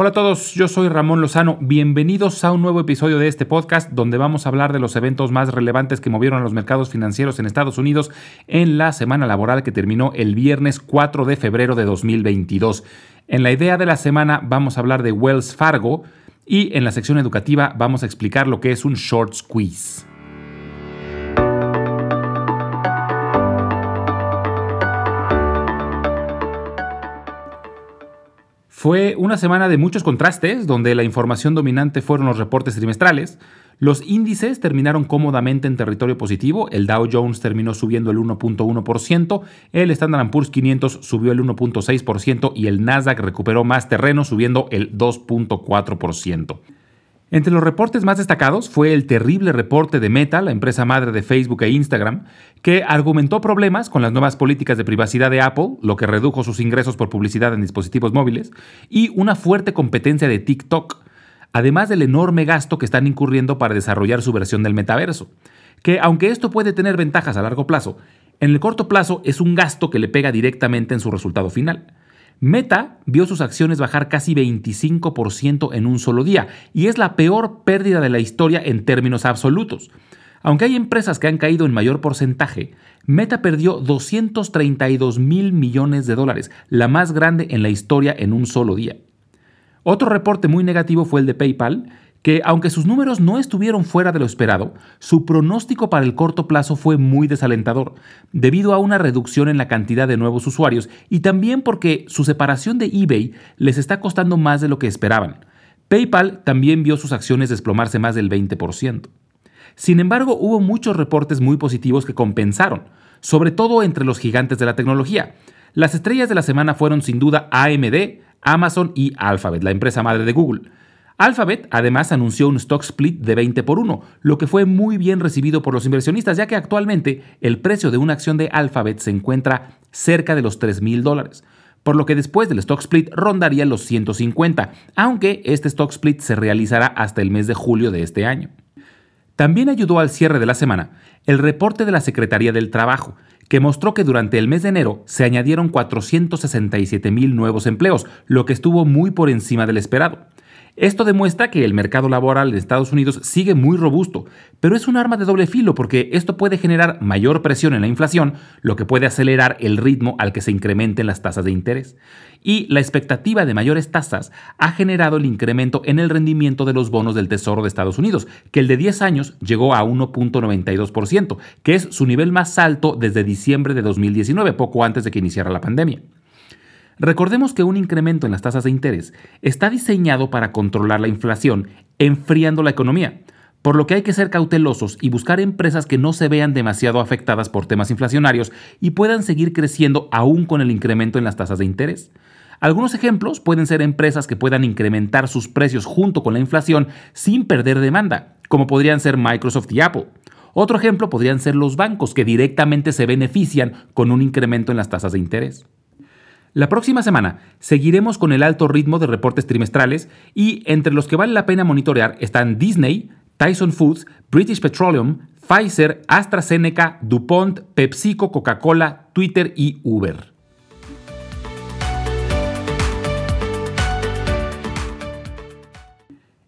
Hola a todos, yo soy Ramón Lozano. Bienvenidos a un nuevo episodio de este podcast donde vamos a hablar de los eventos más relevantes que movieron a los mercados financieros en Estados Unidos en la semana laboral que terminó el viernes 4 de febrero de 2022. En la idea de la semana vamos a hablar de Wells Fargo y en la sección educativa vamos a explicar lo que es un short squeeze. Fue una semana de muchos contrastes, donde la información dominante fueron los reportes trimestrales. Los índices terminaron cómodamente en territorio positivo. El Dow Jones terminó subiendo el 1.1%, el Standard Poor's 500 subió el 1.6% y el Nasdaq recuperó más terreno subiendo el 2.4%. Entre los reportes más destacados fue el terrible reporte de Meta, la empresa madre de Facebook e Instagram, que argumentó problemas con las nuevas políticas de privacidad de Apple, lo que redujo sus ingresos por publicidad en dispositivos móviles, y una fuerte competencia de TikTok, además del enorme gasto que están incurriendo para desarrollar su versión del metaverso, que aunque esto puede tener ventajas a largo plazo, en el corto plazo es un gasto que le pega directamente en su resultado final. Meta vio sus acciones bajar casi 25% en un solo día y es la peor pérdida de la historia en términos absolutos. Aunque hay empresas que han caído en mayor porcentaje, Meta perdió 232 mil millones de dólares, la más grande en la historia en un solo día. Otro reporte muy negativo fue el de PayPal, que aunque sus números no estuvieron fuera de lo esperado, su pronóstico para el corto plazo fue muy desalentador, debido a una reducción en la cantidad de nuevos usuarios y también porque su separación de eBay les está costando más de lo que esperaban. PayPal también vio sus acciones desplomarse más del 20%. Sin embargo, hubo muchos reportes muy positivos que compensaron, sobre todo entre los gigantes de la tecnología. Las estrellas de la semana fueron sin duda AMD, Amazon y Alphabet, la empresa madre de Google. Alphabet además anunció un stock split de 20 por 1, lo que fue muy bien recibido por los inversionistas, ya que actualmente el precio de una acción de Alphabet se encuentra cerca de los 3 mil dólares, por lo que después del stock split rondaría los 150, aunque este stock split se realizará hasta el mes de julio de este año. También ayudó al cierre de la semana el reporte de la Secretaría del Trabajo, que mostró que durante el mes de enero se añadieron 467 mil nuevos empleos, lo que estuvo muy por encima del esperado. Esto demuestra que el mercado laboral de Estados Unidos sigue muy robusto, pero es un arma de doble filo porque esto puede generar mayor presión en la inflación, lo que puede acelerar el ritmo al que se incrementen las tasas de interés. Y la expectativa de mayores tasas ha generado el incremento en el rendimiento de los bonos del Tesoro de Estados Unidos, que el de 10 años llegó a 1.92%, que es su nivel más alto desde diciembre de 2019, poco antes de que iniciara la pandemia. Recordemos que un incremento en las tasas de interés está diseñado para controlar la inflación, enfriando la economía, por lo que hay que ser cautelosos y buscar empresas que no se vean demasiado afectadas por temas inflacionarios y puedan seguir creciendo aún con el incremento en las tasas de interés. Algunos ejemplos pueden ser empresas que puedan incrementar sus precios junto con la inflación sin perder demanda, como podrían ser Microsoft y Apple. Otro ejemplo podrían ser los bancos que directamente se benefician con un incremento en las tasas de interés. La próxima semana seguiremos con el alto ritmo de reportes trimestrales y entre los que vale la pena monitorear están Disney, Tyson Foods, British Petroleum, Pfizer, AstraZeneca, DuPont, PepsiCo, Coca-Cola, Twitter y Uber.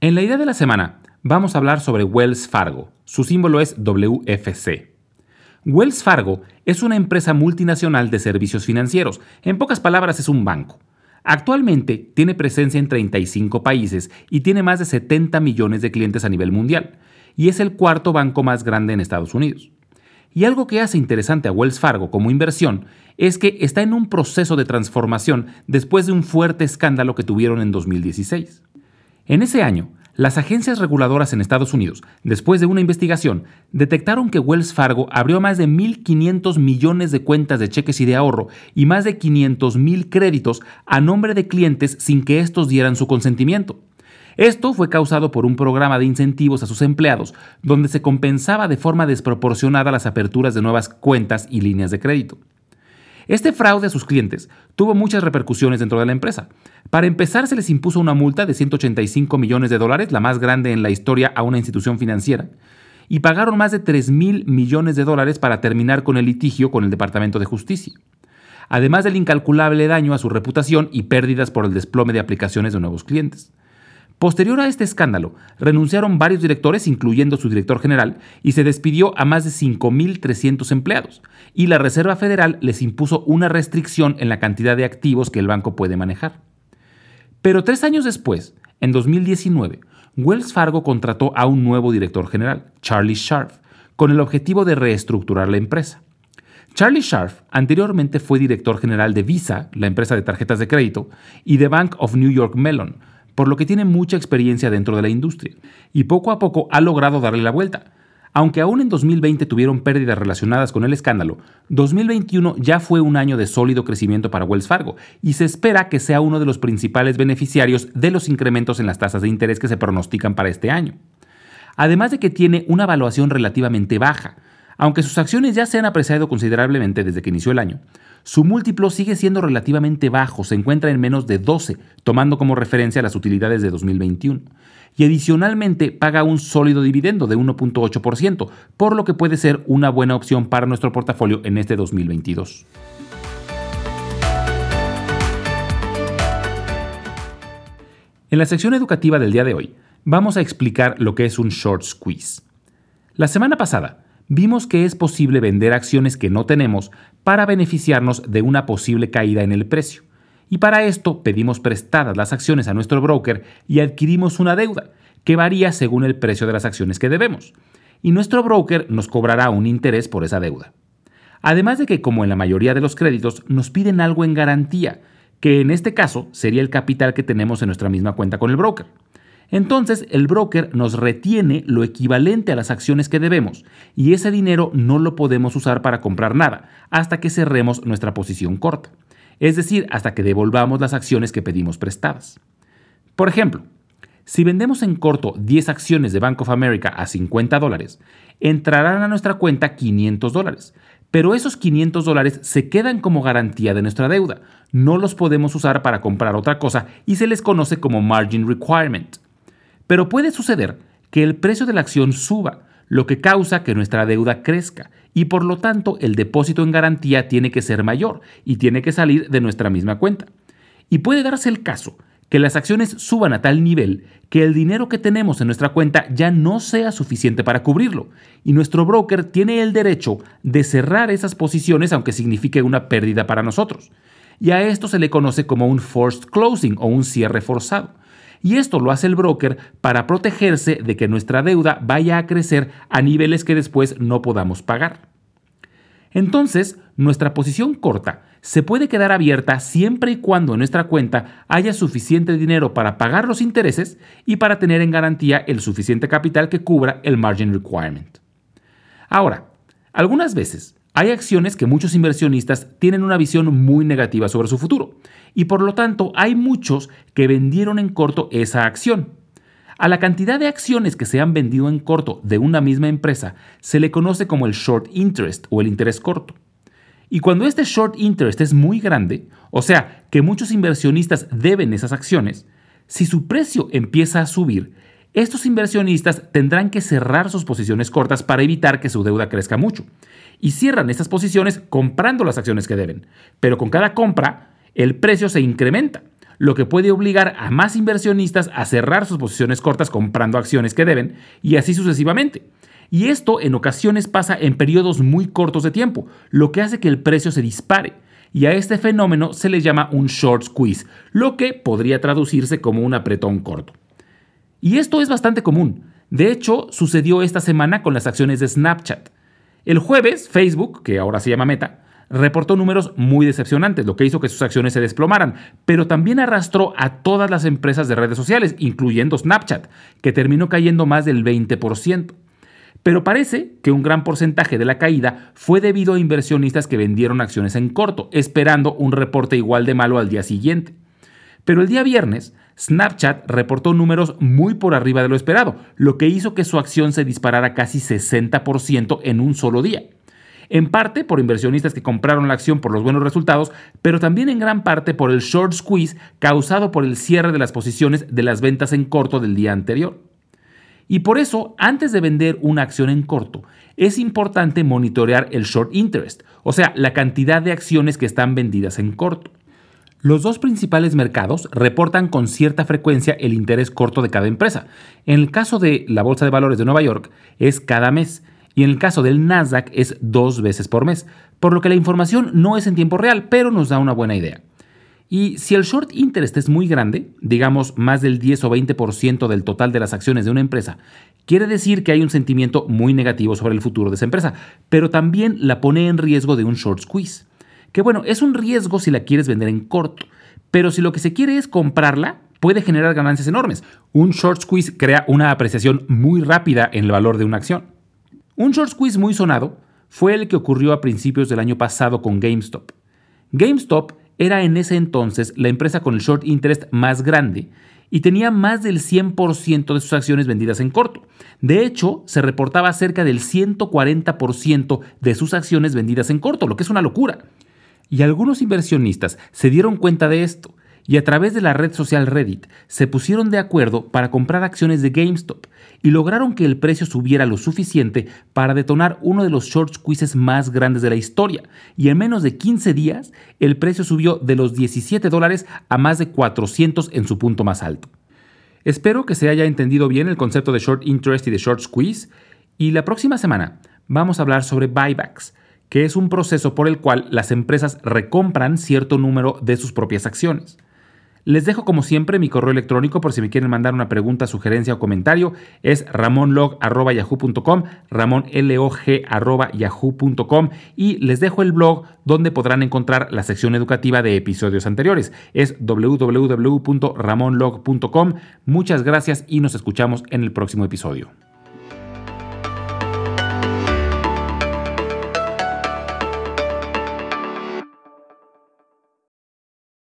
En la idea de la semana vamos a hablar sobre Wells Fargo. Su símbolo es WFC. Wells Fargo es una empresa multinacional de servicios financieros. En pocas palabras, es un banco. Actualmente tiene presencia en 35 países y tiene más de 70 millones de clientes a nivel mundial, y es el cuarto banco más grande en Estados Unidos. Y algo que hace interesante a Wells Fargo como inversión es que está en un proceso de transformación después de un fuerte escándalo que tuvieron en 2016. En ese año, las agencias reguladoras en Estados Unidos, después de una investigación, detectaron que Wells Fargo abrió más de 1.500 millones de cuentas de cheques y de ahorro y más de 500.000 créditos a nombre de clientes sin que estos dieran su consentimiento. Esto fue causado por un programa de incentivos a sus empleados, donde se compensaba de forma desproporcionada las aperturas de nuevas cuentas y líneas de crédito. Este fraude a sus clientes tuvo muchas repercusiones dentro de la empresa. Para empezar, se les impuso una multa de 185 millones de dólares, la más grande en la historia a una institución financiera, y pagaron más de 3 mil millones de dólares para terminar con el litigio con el Departamento de Justicia. además del incalculable daño a su reputación y pérdidas por el desplome de aplicaciones de nuevos clientes. Posterior a este escándalo, renunciaron varios directores, incluyendo su director general, y se despidió a más de 5.300 empleados, y la Reserva Federal les impuso una restricción en la cantidad de activos que el banco puede manejar. Pero tres años después, en 2019, Wells Fargo contrató a un nuevo director general, Charlie Scharf, con el objetivo de reestructurar la empresa. Charlie Scharf anteriormente fue director general de Visa, la empresa de tarjetas de crédito, y de Bank of New York Mellon, por lo que tiene mucha experiencia dentro de la industria, y poco a poco ha logrado darle la vuelta. Aunque aún en 2020 tuvieron pérdidas relacionadas con el escándalo, 2021 ya fue un año de sólido crecimiento para Wells Fargo y se espera que sea uno de los principales beneficiarios de los incrementos en las tasas de interés que se pronostican para este año. Además de que tiene una evaluación relativamente baja, aunque sus acciones ya se han apreciado considerablemente desde que inició el año, su múltiplo sigue siendo relativamente bajo, se encuentra en menos de 12, tomando como referencia las utilidades de 2021. Y adicionalmente paga un sólido dividendo de 1.8%, por lo que puede ser una buena opción para nuestro portafolio en este 2022. En la sección educativa del día de hoy, vamos a explicar lo que es un short squeeze. La semana pasada, vimos que es posible vender acciones que no tenemos para beneficiarnos de una posible caída en el precio. Y para esto pedimos prestadas las acciones a nuestro broker y adquirimos una deuda, que varía según el precio de las acciones que debemos. Y nuestro broker nos cobrará un interés por esa deuda. Además de que, como en la mayoría de los créditos, nos piden algo en garantía, que en este caso sería el capital que tenemos en nuestra misma cuenta con el broker. Entonces el broker nos retiene lo equivalente a las acciones que debemos y ese dinero no lo podemos usar para comprar nada hasta que cerremos nuestra posición corta, es decir, hasta que devolvamos las acciones que pedimos prestadas. Por ejemplo, si vendemos en corto 10 acciones de Bank of America a 50 dólares, entrarán a nuestra cuenta 500 dólares, pero esos 500 dólares se quedan como garantía de nuestra deuda, no los podemos usar para comprar otra cosa y se les conoce como margin requirement. Pero puede suceder que el precio de la acción suba, lo que causa que nuestra deuda crezca y por lo tanto el depósito en garantía tiene que ser mayor y tiene que salir de nuestra misma cuenta. Y puede darse el caso que las acciones suban a tal nivel que el dinero que tenemos en nuestra cuenta ya no sea suficiente para cubrirlo y nuestro broker tiene el derecho de cerrar esas posiciones aunque signifique una pérdida para nosotros. Y a esto se le conoce como un forced closing o un cierre forzado y esto lo hace el broker para protegerse de que nuestra deuda vaya a crecer a niveles que después no podamos pagar. Entonces, nuestra posición corta se puede quedar abierta siempre y cuando en nuestra cuenta haya suficiente dinero para pagar los intereses y para tener en garantía el suficiente capital que cubra el margin requirement. Ahora, algunas veces hay acciones que muchos inversionistas tienen una visión muy negativa sobre su futuro y por lo tanto hay muchos que vendieron en corto esa acción. A la cantidad de acciones que se han vendido en corto de una misma empresa se le conoce como el short interest o el interés corto. Y cuando este short interest es muy grande, o sea, que muchos inversionistas deben esas acciones, si su precio empieza a subir, estos inversionistas tendrán que cerrar sus posiciones cortas para evitar que su deuda crezca mucho. Y cierran estas posiciones comprando las acciones que deben. Pero con cada compra, el precio se incrementa, lo que puede obligar a más inversionistas a cerrar sus posiciones cortas comprando acciones que deben y así sucesivamente. Y esto en ocasiones pasa en periodos muy cortos de tiempo, lo que hace que el precio se dispare. Y a este fenómeno se le llama un short squeeze, lo que podría traducirse como un apretón corto. Y esto es bastante común. De hecho, sucedió esta semana con las acciones de Snapchat. El jueves, Facebook, que ahora se llama Meta, reportó números muy decepcionantes, lo que hizo que sus acciones se desplomaran, pero también arrastró a todas las empresas de redes sociales, incluyendo Snapchat, que terminó cayendo más del 20%. Pero parece que un gran porcentaje de la caída fue debido a inversionistas que vendieron acciones en corto, esperando un reporte igual de malo al día siguiente. Pero el día viernes, Snapchat reportó números muy por arriba de lo esperado, lo que hizo que su acción se disparara casi 60% en un solo día en parte por inversionistas que compraron la acción por los buenos resultados, pero también en gran parte por el short squeeze causado por el cierre de las posiciones de las ventas en corto del día anterior. Y por eso, antes de vender una acción en corto, es importante monitorear el short interest, o sea, la cantidad de acciones que están vendidas en corto. Los dos principales mercados reportan con cierta frecuencia el interés corto de cada empresa. En el caso de la Bolsa de Valores de Nueva York es cada mes y en el caso del Nasdaq es dos veces por mes, por lo que la información no es en tiempo real, pero nos da una buena idea. Y si el short interest es muy grande, digamos más del 10 o 20% del total de las acciones de una empresa, quiere decir que hay un sentimiento muy negativo sobre el futuro de esa empresa, pero también la pone en riesgo de un short squeeze. Que bueno, es un riesgo si la quieres vender en corto, pero si lo que se quiere es comprarla, puede generar ganancias enormes. Un short squeeze crea una apreciación muy rápida en el valor de una acción. Un short squeeze muy sonado fue el que ocurrió a principios del año pasado con GameStop. GameStop era en ese entonces la empresa con el short interest más grande y tenía más del 100% de sus acciones vendidas en corto. De hecho, se reportaba cerca del 140% de sus acciones vendidas en corto, lo que es una locura. Y algunos inversionistas se dieron cuenta de esto y a través de la red social Reddit se pusieron de acuerdo para comprar acciones de GameStop y lograron que el precio subiera lo suficiente para detonar uno de los short squeezes más grandes de la historia. Y en menos de 15 días, el precio subió de los 17 dólares a más de 400 en su punto más alto. Espero que se haya entendido bien el concepto de short interest y de short squeeze. Y la próxima semana vamos a hablar sobre buybacks, que es un proceso por el cual las empresas recompran cierto número de sus propias acciones. Les dejo como siempre mi correo electrónico por si me quieren mandar una pregunta, sugerencia o comentario. Es ramonlog.yahoo.com, ramonlog.yahoo.com y les dejo el blog donde podrán encontrar la sección educativa de episodios anteriores. Es www.ramonlog.com. Muchas gracias y nos escuchamos en el próximo episodio.